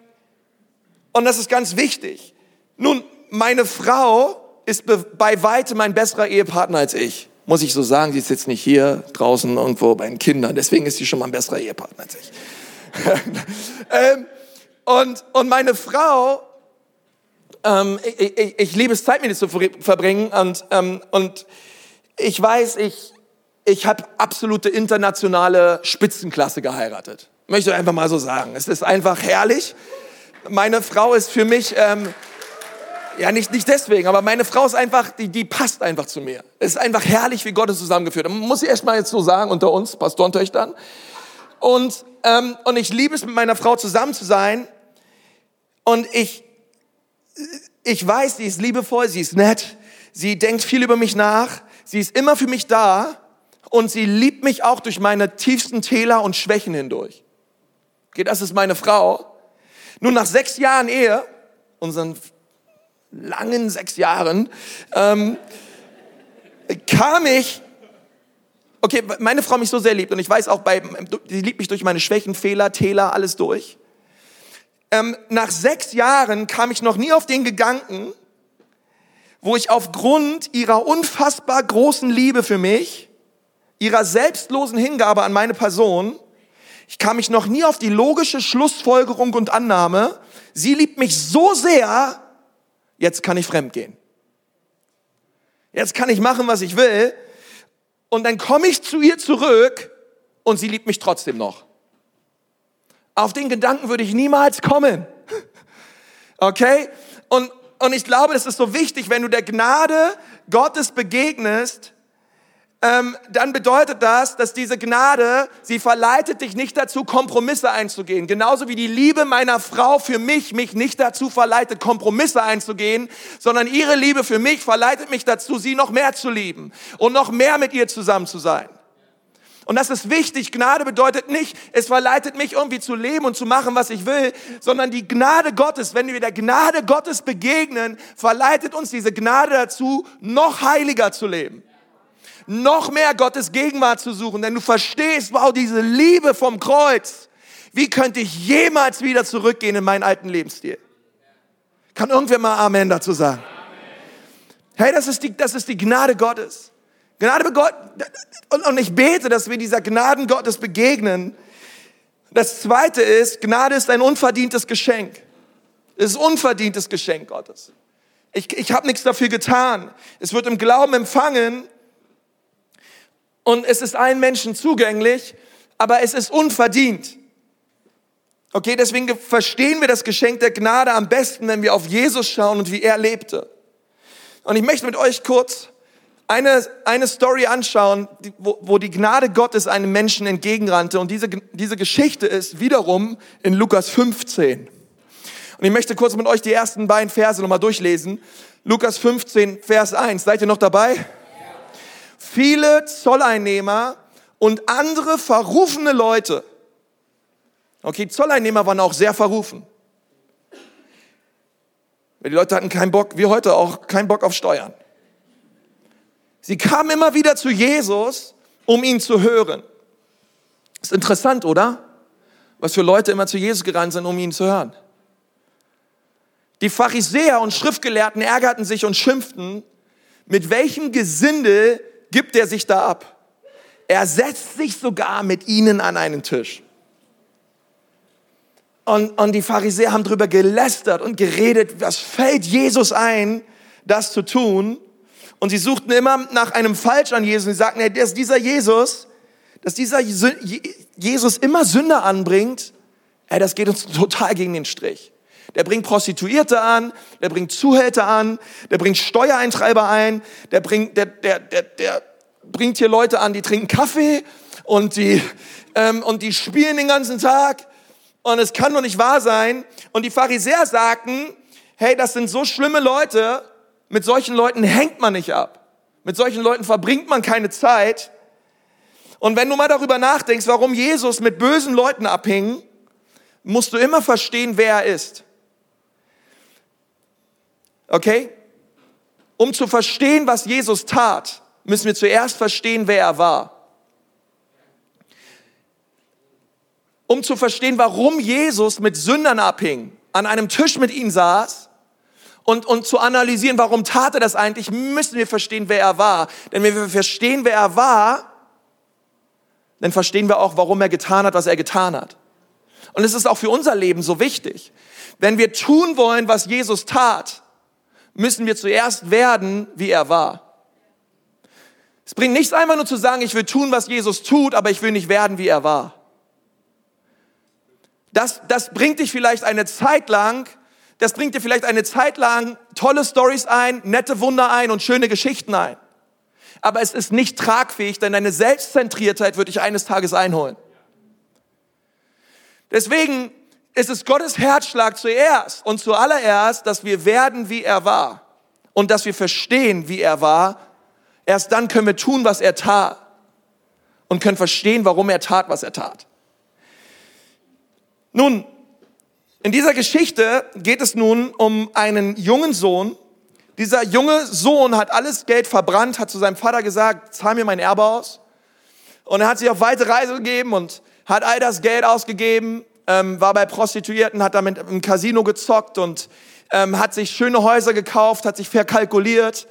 und das ist ganz wichtig. Nun, meine Frau ist bei weitem ein besserer Ehepartner als ich. Muss ich so sagen, sie ist jetzt nicht hier draußen irgendwo bei den Kindern. Deswegen ist sie schon mal ein besserer Ehepartner als ich. ähm, und, und meine Frau, ähm, ich, ich, ich, liebe es, Zeit mit ihr zu verbringen. Und, ähm, und ich weiß, ich, ich habe absolute internationale Spitzenklasse geheiratet. Möchte einfach mal so sagen. Es ist einfach herrlich. Meine Frau ist für mich... Ähm, ja, nicht, nicht deswegen, aber meine Frau ist einfach, die, die passt einfach zu mir. Es ist einfach herrlich, wie Gott es zusammengeführt hat. Muss ich erst mal jetzt so sagen, unter uns, Pastorentöchtern. Und, ähm, und ich liebe es, mit meiner Frau zusammen zu sein. Und ich, ich weiß, sie ist liebevoll, sie ist nett, sie denkt viel über mich nach, sie ist immer für mich da und sie liebt mich auch durch meine tiefsten Täler und Schwächen hindurch. Okay, das ist meine Frau. Nun, nach sechs Jahren Ehe, unseren langen sechs Jahren, ähm, kam ich okay, meine Frau mich so sehr liebt und ich weiß auch bei, sie liebt mich durch meine Schwächen, Fehler, Täler, alles durch. Ähm, nach sechs Jahren kam ich noch nie auf den Gedanken, wo ich aufgrund ihrer unfassbar großen Liebe für mich, ihrer selbstlosen Hingabe an meine Person, ich kam mich noch nie auf die logische Schlussfolgerung und Annahme, sie liebt mich so sehr, jetzt kann ich fremdgehen. Jetzt kann ich machen, was ich will. Und dann komme ich zu ihr zurück und sie liebt mich trotzdem noch. Auf den Gedanken würde ich niemals kommen. Okay? Und, und ich glaube, das ist so wichtig, wenn du der Gnade Gottes begegnest, ähm, dann bedeutet das, dass diese Gnade, sie verleitet dich nicht dazu, Kompromisse einzugehen. Genauso wie die Liebe meiner Frau für mich mich nicht dazu verleitet, Kompromisse einzugehen, sondern ihre Liebe für mich verleitet mich dazu, sie noch mehr zu lieben und noch mehr mit ihr zusammen zu sein. Und das ist wichtig. Gnade bedeutet nicht, es verleitet mich irgendwie zu leben und zu machen, was ich will, sondern die Gnade Gottes, wenn wir der Gnade Gottes begegnen, verleitet uns diese Gnade dazu, noch heiliger zu leben noch mehr Gottes Gegenwart zu suchen, denn du verstehst, wow, diese Liebe vom Kreuz, wie könnte ich jemals wieder zurückgehen in meinen alten Lebensstil? Kann irgendwer mal Amen dazu sagen? Hey, das ist die, das ist die Gnade Gottes. Gnade Gott, und ich bete, dass wir dieser Gnaden Gottes begegnen. Das zweite ist, Gnade ist ein unverdientes Geschenk. Es ist unverdientes Geschenk Gottes. Ich, ich habe nichts dafür getan. Es wird im Glauben empfangen und es ist allen Menschen zugänglich, aber es ist unverdient. Okay, deswegen verstehen wir das Geschenk der Gnade am besten, wenn wir auf Jesus schauen und wie er lebte. Und ich möchte mit euch kurz eine, eine Story anschauen, wo, wo die Gnade Gottes einem Menschen entgegenrannte. Und diese, diese Geschichte ist wiederum in Lukas 15. Und ich möchte kurz mit euch die ersten beiden Verse nochmal durchlesen. Lukas 15, Vers 1. Seid ihr noch dabei? viele Zolleinnehmer und andere verrufene Leute. Okay, Zolleinnehmer waren auch sehr verrufen. Die Leute hatten keinen Bock, wie heute auch, keinen Bock auf Steuern. Sie kamen immer wieder zu Jesus, um ihn zu hören. Ist interessant, oder? Was für Leute immer zu Jesus gerannt sind, um ihn zu hören. Die Pharisäer und Schriftgelehrten ärgerten sich und schimpften, mit welchem Gesindel gibt er sich da ab. Er setzt sich sogar mit ihnen an einen Tisch. Und, und die Pharisäer haben darüber gelästert und geredet, was fällt Jesus ein, das zu tun. Und sie suchten immer nach einem Falsch an Jesus. Sie sagten, hey, dass dieser Jesus, dass dieser Jesus immer Sünder anbringt, hey, das geht uns total gegen den Strich. Der bringt Prostituierte an, der bringt Zuhälter an, der bringt Steuereintreiber ein, der bringt, der, der, der, der bringt hier Leute an, die trinken Kaffee und die, ähm, und die spielen den ganzen Tag. Und es kann doch nicht wahr sein. Und die Pharisäer sagten, hey, das sind so schlimme Leute, mit solchen Leuten hängt man nicht ab. Mit solchen Leuten verbringt man keine Zeit. Und wenn du mal darüber nachdenkst, warum Jesus mit bösen Leuten abhing, musst du immer verstehen, wer er ist. Okay? Um zu verstehen, was Jesus tat, müssen wir zuerst verstehen, wer er war. Um zu verstehen, warum Jesus mit Sündern abhing, an einem Tisch mit ihnen saß und, und zu analysieren, warum tat er das eigentlich, müssen wir verstehen, wer er war. Denn wenn wir verstehen, wer er war, dann verstehen wir auch, warum er getan hat, was er getan hat. Und es ist auch für unser Leben so wichtig. Wenn wir tun wollen, was Jesus tat, müssen wir zuerst werden, wie er war. Es bringt nichts einfach nur zu sagen, ich will tun, was Jesus tut, aber ich will nicht werden, wie er war. Das, das bringt dich vielleicht eine Zeit lang, das bringt dir vielleicht eine Zeit lang tolle Stories ein, nette Wunder ein und schöne Geschichten ein. Aber es ist nicht tragfähig, denn deine Selbstzentriertheit wird dich eines Tages einholen. Deswegen ist es Gottes Herzschlag zuerst und zuallererst, dass wir werden, wie er war und dass wir verstehen, wie er war. Erst dann können wir tun, was er tat und können verstehen, warum er tat, was er tat. Nun, in dieser Geschichte geht es nun um einen jungen Sohn. Dieser junge Sohn hat alles Geld verbrannt, hat zu seinem Vater gesagt, zahl mir mein Erbe aus. Und er hat sich auf weite Reise gegeben und hat all das Geld ausgegeben, ähm, war bei Prostituierten, hat damit im Casino gezockt und ähm, hat sich schöne Häuser gekauft, hat sich verkalkuliert,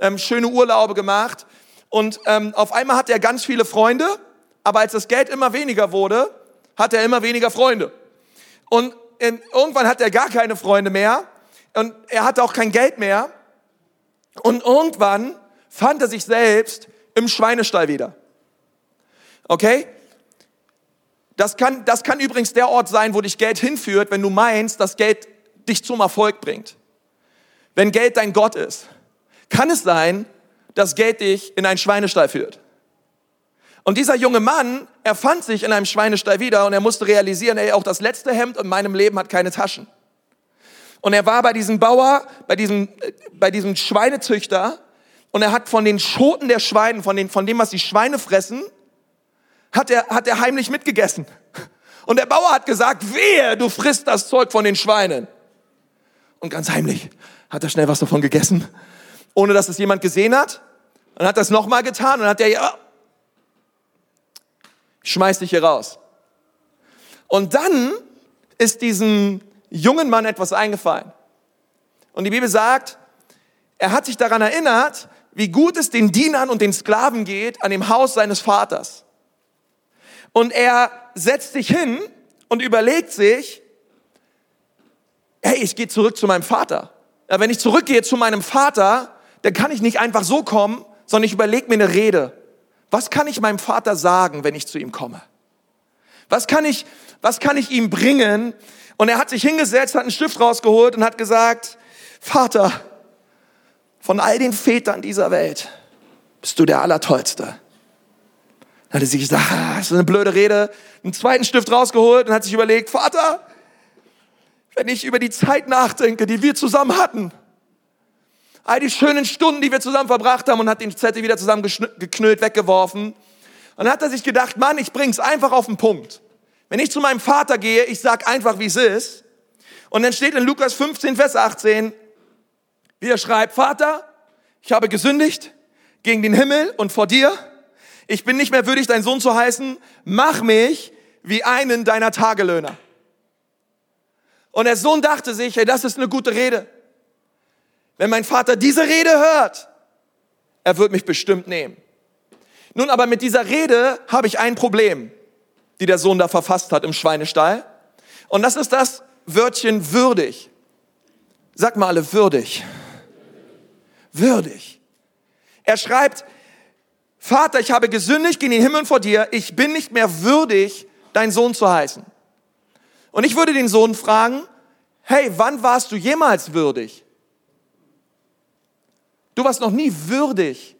ähm, schöne Urlaube gemacht. Und ähm, auf einmal hat er ganz viele Freunde, aber als das Geld immer weniger wurde, hat er immer weniger Freunde. Und irgendwann hat er gar keine Freunde mehr und er hatte auch kein Geld mehr. Und irgendwann fand er sich selbst im Schweinestall wieder. Okay? Das kann, das kann übrigens der Ort sein, wo dich Geld hinführt, wenn du meinst, dass Geld dich zum Erfolg bringt. Wenn Geld dein Gott ist, kann es sein, dass Geld dich in einen Schweinestall führt. Und dieser junge Mann, er fand sich in einem Schweinestall wieder und er musste realisieren, ey, auch das letzte Hemd in meinem Leben hat keine Taschen. Und er war bei diesem Bauer, bei diesem, bei diesem Schweinezüchter und er hat von den Schoten der Schweine, von, den, von dem, was die Schweine fressen, hat er, hat er heimlich mitgegessen. Und der Bauer hat gesagt, wehe, du frisst das Zeug von den Schweinen. Und ganz heimlich hat er schnell was davon gegessen, ohne dass es jemand gesehen hat. Und hat das nochmal getan und hat er, schmeiß dich hier raus. Und dann ist diesem jungen Mann etwas eingefallen. Und die Bibel sagt, er hat sich daran erinnert, wie gut es den Dienern und den Sklaven geht an dem Haus seines Vaters. Und er setzt sich hin und überlegt sich, hey, ich gehe zurück zu meinem Vater. Ja, wenn ich zurückgehe zu meinem Vater, dann kann ich nicht einfach so kommen, sondern ich überlege mir eine Rede. Was kann ich meinem Vater sagen, wenn ich zu ihm komme? Was kann ich, was kann ich ihm bringen, und er hat sich hingesetzt, hat einen Stift rausgeholt und hat gesagt, Vater, von all den Vätern dieser Welt bist du der Allertollste. Dann hat er sich gesagt, ah, das ist eine blöde Rede, einen zweiten Stift rausgeholt und hat sich überlegt, Vater, wenn ich über die Zeit nachdenke, die wir zusammen hatten, all die schönen Stunden, die wir zusammen verbracht haben und hat den Zettel wieder zusammengeknüllt, weggeworfen. Und dann hat er sich gedacht, Mann, ich bring's einfach auf den Punkt. Wenn ich zu meinem Vater gehe, ich sag einfach, wie es ist. Und dann steht in Lukas 15, Vers 18, wie er schreibt, Vater, ich habe gesündigt gegen den Himmel und vor dir. Ich bin nicht mehr würdig, dein Sohn zu heißen. Mach mich wie einen deiner Tagelöhner. Und der Sohn dachte sich, hey, das ist eine gute Rede. Wenn mein Vater diese Rede hört, er wird mich bestimmt nehmen. Nun aber mit dieser Rede habe ich ein Problem die der Sohn da verfasst hat im Schweinestall. Und das ist das Wörtchen würdig. Sag mal alle würdig. Würdig. Er schreibt, Vater, ich habe gesündigt gegen den Himmel vor dir. Ich bin nicht mehr würdig, dein Sohn zu heißen. Und ich würde den Sohn fragen, hey, wann warst du jemals würdig? Du warst noch nie würdig.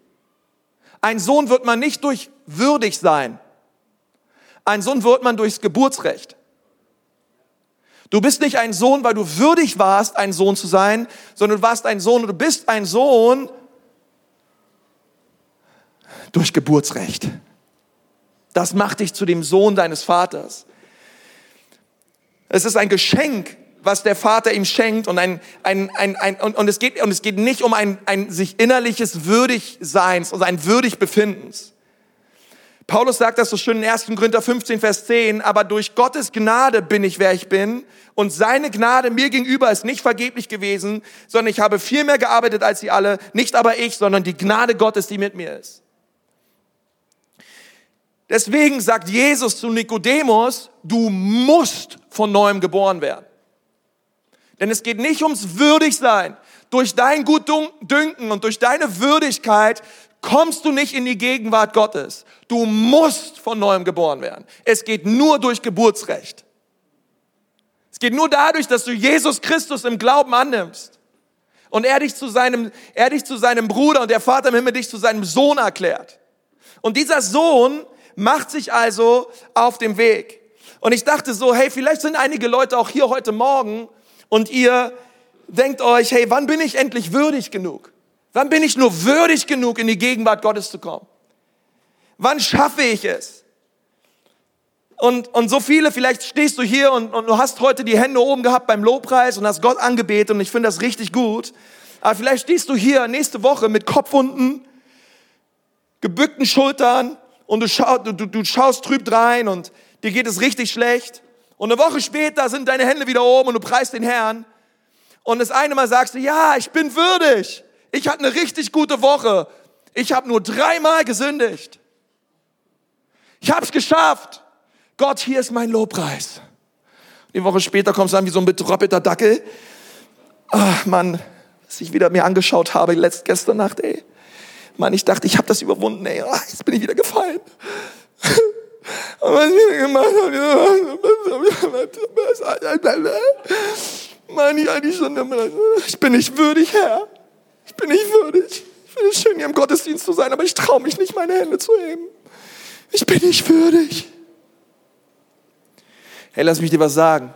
Ein Sohn wird man nicht durch würdig sein. Ein Sohn wird man durchs Geburtsrecht. Du bist nicht ein Sohn, weil du würdig warst, ein Sohn zu sein, sondern du warst ein Sohn und du bist ein Sohn durch Geburtsrecht. Das macht dich zu dem Sohn deines Vaters. Es ist ein Geschenk, was der Vater ihm schenkt und ein, ein, ein, ein und, und, es geht und es geht nicht um ein, ein sich innerliches Würdigseins und ein würdig Befindens. Paulus sagt das so schön in 1. Korinther 15, Vers 10, aber durch Gottes Gnade bin ich, wer ich bin. Und seine Gnade mir gegenüber ist nicht vergeblich gewesen, sondern ich habe viel mehr gearbeitet als sie alle. Nicht aber ich, sondern die Gnade Gottes, die mit mir ist. Deswegen sagt Jesus zu Nikodemus, du musst von neuem geboren werden. Denn es geht nicht ums Würdigsein. Durch dein Gutdünken und durch deine Würdigkeit kommst du nicht in die Gegenwart Gottes. Du musst von neuem geboren werden. Es geht nur durch Geburtsrecht. Es geht nur dadurch, dass du Jesus Christus im Glauben annimmst. Und er dich zu seinem, er dich zu seinem Bruder und der Vater im Himmel dich zu seinem Sohn erklärt. Und dieser Sohn macht sich also auf dem Weg. Und ich dachte so, hey, vielleicht sind einige Leute auch hier heute Morgen und ihr denkt euch, hey, wann bin ich endlich würdig genug? Wann bin ich nur würdig genug, in die Gegenwart Gottes zu kommen? Wann schaffe ich es? Und, und so viele, vielleicht stehst du hier und, und du hast heute die Hände oben gehabt beim Lobpreis und hast Gott angebetet und ich finde das richtig gut. Aber vielleicht stehst du hier nächste Woche mit Kopfwunden, gebückten Schultern und du, schau, du, du schaust trüb rein und dir geht es richtig schlecht. Und eine Woche später sind deine Hände wieder oben und du preist den Herrn. Und das eine Mal sagst du, ja, ich bin würdig. Ich hatte eine richtig gute Woche. Ich habe nur dreimal gesündigt. Ich habe es geschafft. Gott, hier ist mein Lobpreis. Die Woche später kommst du an wie so ein betröppelter Dackel. Ach, Mann, was ich wieder mir angeschaut habe, letzt, gestern Nacht, ey. Mann, ich dachte, ich habe das überwunden, ey. Ach, jetzt bin ich wieder gefallen. Und was ich wieder gemacht habe, Mann, ich eigentlich schon, ich bin nicht würdig, Herr. Ich bin nicht würdig. Ich finde es schön, hier im Gottesdienst zu sein, aber ich traue mich nicht, meine Hände zu heben. Ich bin nicht würdig. Hey, lass mich dir was sagen.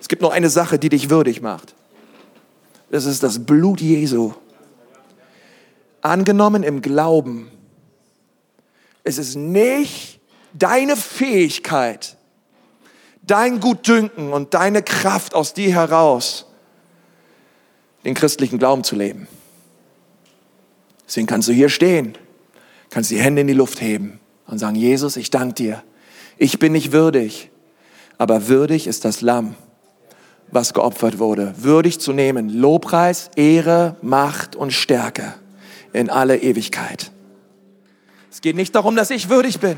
Es gibt noch eine Sache, die dich würdig macht. Das ist das Blut Jesu. Angenommen im Glauben. Es ist nicht deine Fähigkeit, dein Gutdünken und deine Kraft aus dir heraus, den christlichen Glauben zu leben. Deswegen kannst du hier stehen, kannst die Hände in die Luft heben und sagen, Jesus, ich danke dir. Ich bin nicht würdig, aber würdig ist das Lamm, was geopfert wurde. Würdig zu nehmen, Lobpreis, Ehre, Macht und Stärke in alle Ewigkeit. Es geht nicht darum, dass ich würdig bin.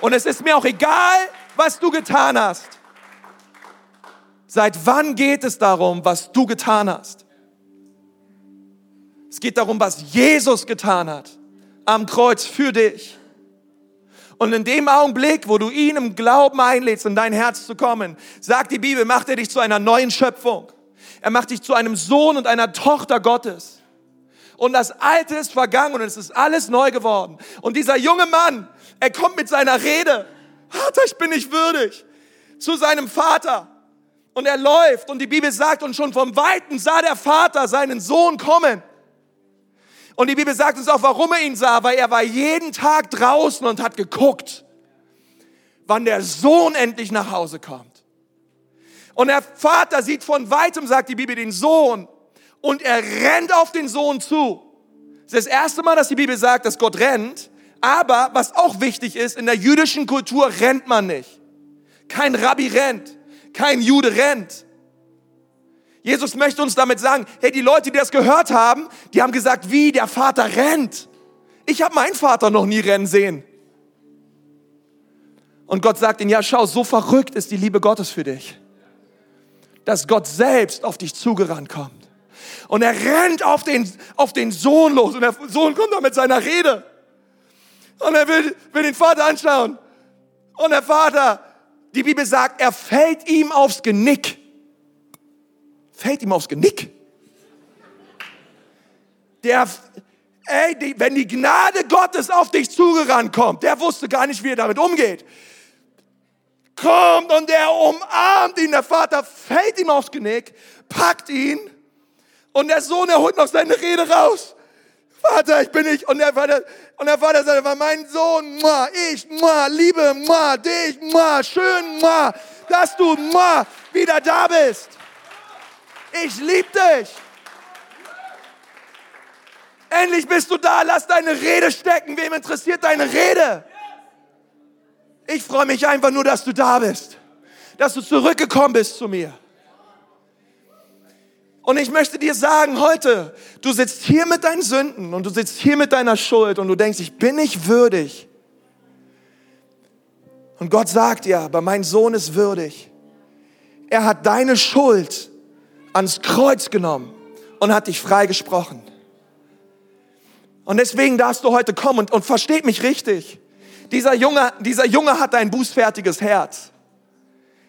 Und es ist mir auch egal, was du getan hast. Seit wann geht es darum, was du getan hast? Es geht darum, was Jesus getan hat am Kreuz für dich. Und in dem Augenblick, wo du ihn im Glauben einlädst, in dein Herz zu kommen, sagt die Bibel, macht er dich zu einer neuen Schöpfung. Er macht dich zu einem Sohn und einer Tochter Gottes. Und das Alte ist vergangen und es ist alles neu geworden. Und dieser junge Mann, er kommt mit seiner Rede. Vater, ich bin nicht würdig. Zu seinem Vater. Und er läuft und die Bibel sagt, und schon vom Weiten sah der Vater seinen Sohn kommen. Und die Bibel sagt uns auch, warum er ihn sah, weil er war jeden Tag draußen und hat geguckt, wann der Sohn endlich nach Hause kommt. Und der Vater sieht von weitem, sagt die Bibel, den Sohn und er rennt auf den Sohn zu. Das ist das erste Mal, dass die Bibel sagt, dass Gott rennt. Aber was auch wichtig ist, in der jüdischen Kultur rennt man nicht. Kein Rabbi rennt, kein Jude rennt. Jesus möchte uns damit sagen, hey, die Leute, die das gehört haben, die haben gesagt, wie der Vater rennt. Ich habe meinen Vater noch nie rennen sehen. Und Gott sagt ihnen, ja, schau, so verrückt ist die Liebe Gottes für dich, dass Gott selbst auf dich zugerannt kommt. Und er rennt auf den, auf den Sohn los und der Sohn kommt da mit seiner Rede. Und er will, will den Vater anschauen. Und der Vater, die Bibel sagt, er fällt ihm aufs Genick fällt ihm aufs Genick. Der, ey, die, wenn die Gnade Gottes auf dich zugerannt kommt, der wusste gar nicht, wie er damit umgeht. Kommt und der umarmt ihn, der Vater fällt ihm aufs Genick, packt ihn und der Sohn, er holt noch seine Rede raus. Vater, ich bin nicht. Und der Vater, und der Vater sagt, war mein Sohn, ich, liebe, dich, schön, dass du wieder da bist. Ich liebe dich. Endlich bist du da. Lass deine Rede stecken. Wem interessiert deine Rede? Ich freue mich einfach nur, dass du da bist. Dass du zurückgekommen bist zu mir. Und ich möchte dir sagen heute, du sitzt hier mit deinen Sünden und du sitzt hier mit deiner Schuld und du denkst, ich bin nicht würdig. Und Gott sagt ja, aber mein Sohn ist würdig. Er hat deine Schuld ans Kreuz genommen und hat dich freigesprochen. Und deswegen darfst du heute kommen und, und versteht mich richtig. Dieser Junge, dieser Junge hat ein bußfertiges Herz.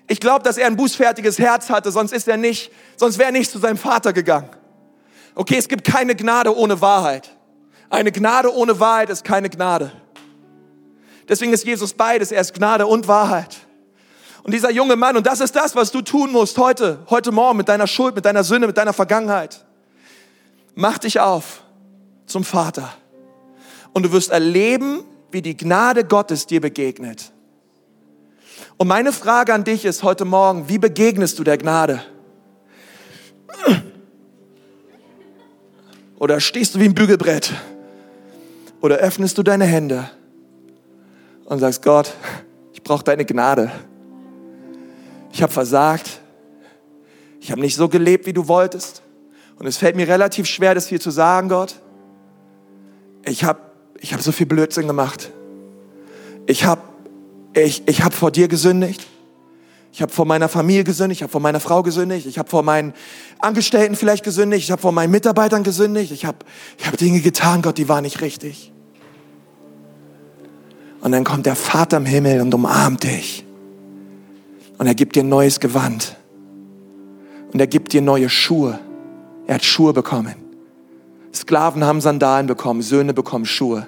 Ich glaube, dass er ein bußfertiges Herz hatte, sonst ist er nicht, sonst wäre er nicht zu seinem Vater gegangen. Okay, es gibt keine Gnade ohne Wahrheit. Eine Gnade ohne Wahrheit ist keine Gnade. Deswegen ist Jesus beides. Er ist Gnade und Wahrheit. Und dieser junge Mann, und das ist das, was du tun musst heute, heute Morgen mit deiner Schuld, mit deiner Sünde, mit deiner Vergangenheit. Mach dich auf zum Vater. Und du wirst erleben, wie die Gnade Gottes dir begegnet. Und meine Frage an dich ist heute Morgen, wie begegnest du der Gnade? Oder stehst du wie ein Bügelbrett Oder öffnest du deine Hände und sagst, Gott, ich brauche deine Gnade. Ich habe versagt. Ich habe nicht so gelebt, wie du wolltest. Und es fällt mir relativ schwer, das hier zu sagen, Gott. Ich habe ich hab so viel Blödsinn gemacht. Ich habe ich, ich hab vor dir gesündigt. Ich habe vor meiner Familie gesündigt, ich habe vor meiner Frau gesündigt, ich habe vor meinen Angestellten vielleicht gesündigt, ich habe vor meinen Mitarbeitern gesündigt, ich habe ich hab Dinge getan, Gott, die waren nicht richtig. Und dann kommt der Vater im Himmel und umarmt dich. Und er gibt dir neues Gewand. Und er gibt dir neue Schuhe. Er hat Schuhe bekommen. Sklaven haben Sandalen bekommen, Söhne bekommen Schuhe.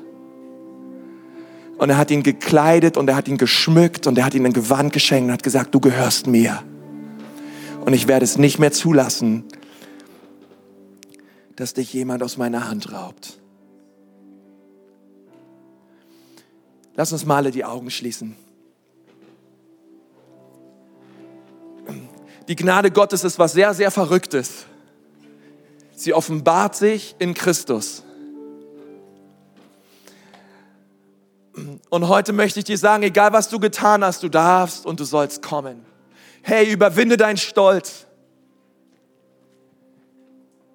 Und er hat ihn gekleidet und er hat ihn geschmückt und er hat ihm ein Gewand geschenkt und hat gesagt, du gehörst mir. Und ich werde es nicht mehr zulassen, dass dich jemand aus meiner Hand raubt. Lass uns mal alle die Augen schließen. Die Gnade Gottes ist was sehr, sehr Verrücktes. Sie offenbart sich in Christus. Und heute möchte ich dir sagen, egal was du getan hast, du darfst und du sollst kommen. Hey, überwinde deinen Stolz.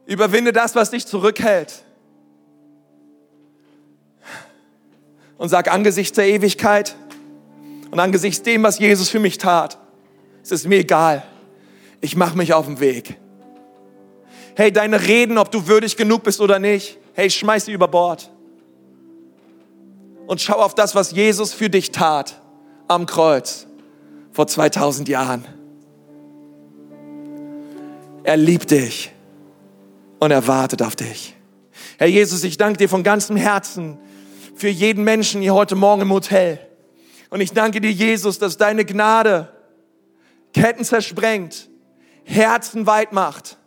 Überwinde das, was dich zurückhält. Und sag angesichts der Ewigkeit und angesichts dem, was Jesus für mich tat, es ist mir egal. Ich mache mich auf den Weg. Hey, deine Reden, ob du würdig genug bist oder nicht, hey, schmeiß sie über Bord und schau auf das, was Jesus für dich tat am Kreuz vor 2000 Jahren. Er liebt dich und er wartet auf dich. Herr Jesus, ich danke dir von ganzem Herzen für jeden Menschen hier heute Morgen im Hotel. Und ich danke dir, Jesus, dass deine Gnade Ketten zersprengt, Herzen weit macht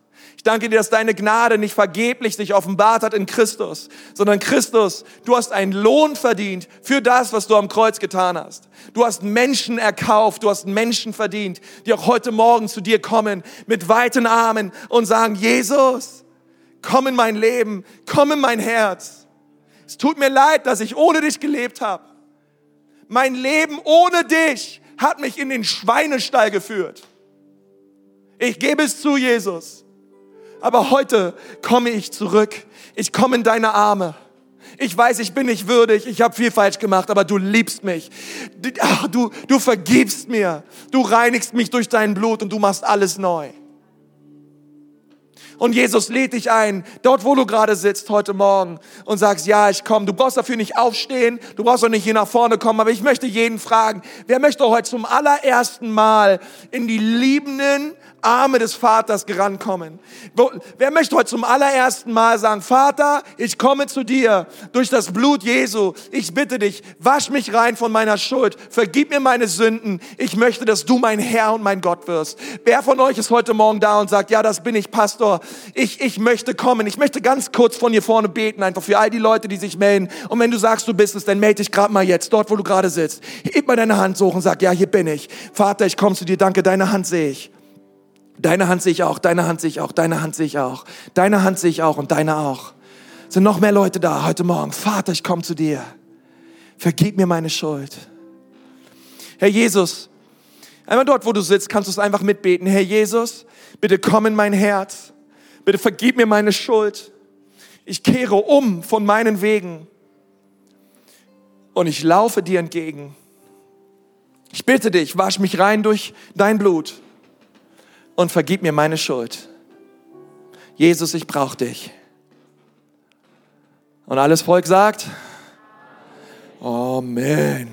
ich danke dir, dass deine Gnade nicht vergeblich sich offenbart hat in Christus, sondern Christus, du hast einen Lohn verdient für das, was du am Kreuz getan hast. Du hast Menschen erkauft, du hast Menschen verdient, die auch heute Morgen zu dir kommen mit weiten Armen und sagen, Jesus, komm in mein Leben, komm in mein Herz. Es tut mir leid, dass ich ohne dich gelebt habe. Mein Leben ohne dich hat mich in den Schweinestall geführt. Ich gebe es zu, Jesus aber heute komme ich zurück. Ich komme in deine Arme. Ich weiß, ich bin nicht würdig, ich habe viel falsch gemacht, aber du liebst mich. Du, du vergibst mir. Du reinigst mich durch dein Blut und du machst alles neu. Und Jesus lädt dich ein, dort wo du gerade sitzt heute Morgen und sagst, ja, ich komme. Du brauchst dafür nicht aufstehen, du brauchst auch nicht hier nach vorne kommen, aber ich möchte jeden fragen, wer möchte heute zum allerersten Mal in die liebenden Arme des Vaters gerankommen. Wer möchte heute zum allerersten Mal sagen, Vater, ich komme zu dir durch das Blut Jesu. Ich bitte dich, wasch mich rein von meiner Schuld. Vergib mir meine Sünden. Ich möchte, dass du mein Herr und mein Gott wirst. Wer von euch ist heute Morgen da und sagt, ja, das bin ich, Pastor. Ich, ich möchte kommen. Ich möchte ganz kurz von hier vorne beten, einfach für all die Leute, die sich melden. Und wenn du sagst, du bist es, dann melde dich gerade mal jetzt, dort, wo du gerade sitzt. Heb mal deine Hand hoch und sag, ja, hier bin ich. Vater, ich komme zu dir. Danke, deine Hand sehe ich. Deine Hand sehe ich auch, deine Hand sehe ich auch, deine Hand sehe ich auch, deine Hand sehe ich auch und deine auch. Es sind noch mehr Leute da heute Morgen. Vater, ich komme zu dir. Vergib mir meine Schuld. Herr Jesus, einmal dort, wo du sitzt, kannst du es einfach mitbeten. Herr Jesus, bitte komm in mein Herz. Bitte vergib mir meine Schuld. Ich kehre um von meinen Wegen und ich laufe dir entgegen. Ich bitte dich, wasch mich rein durch dein Blut und vergib mir meine Schuld. Jesus, ich brauche dich. Und alles Volk sagt, Amen.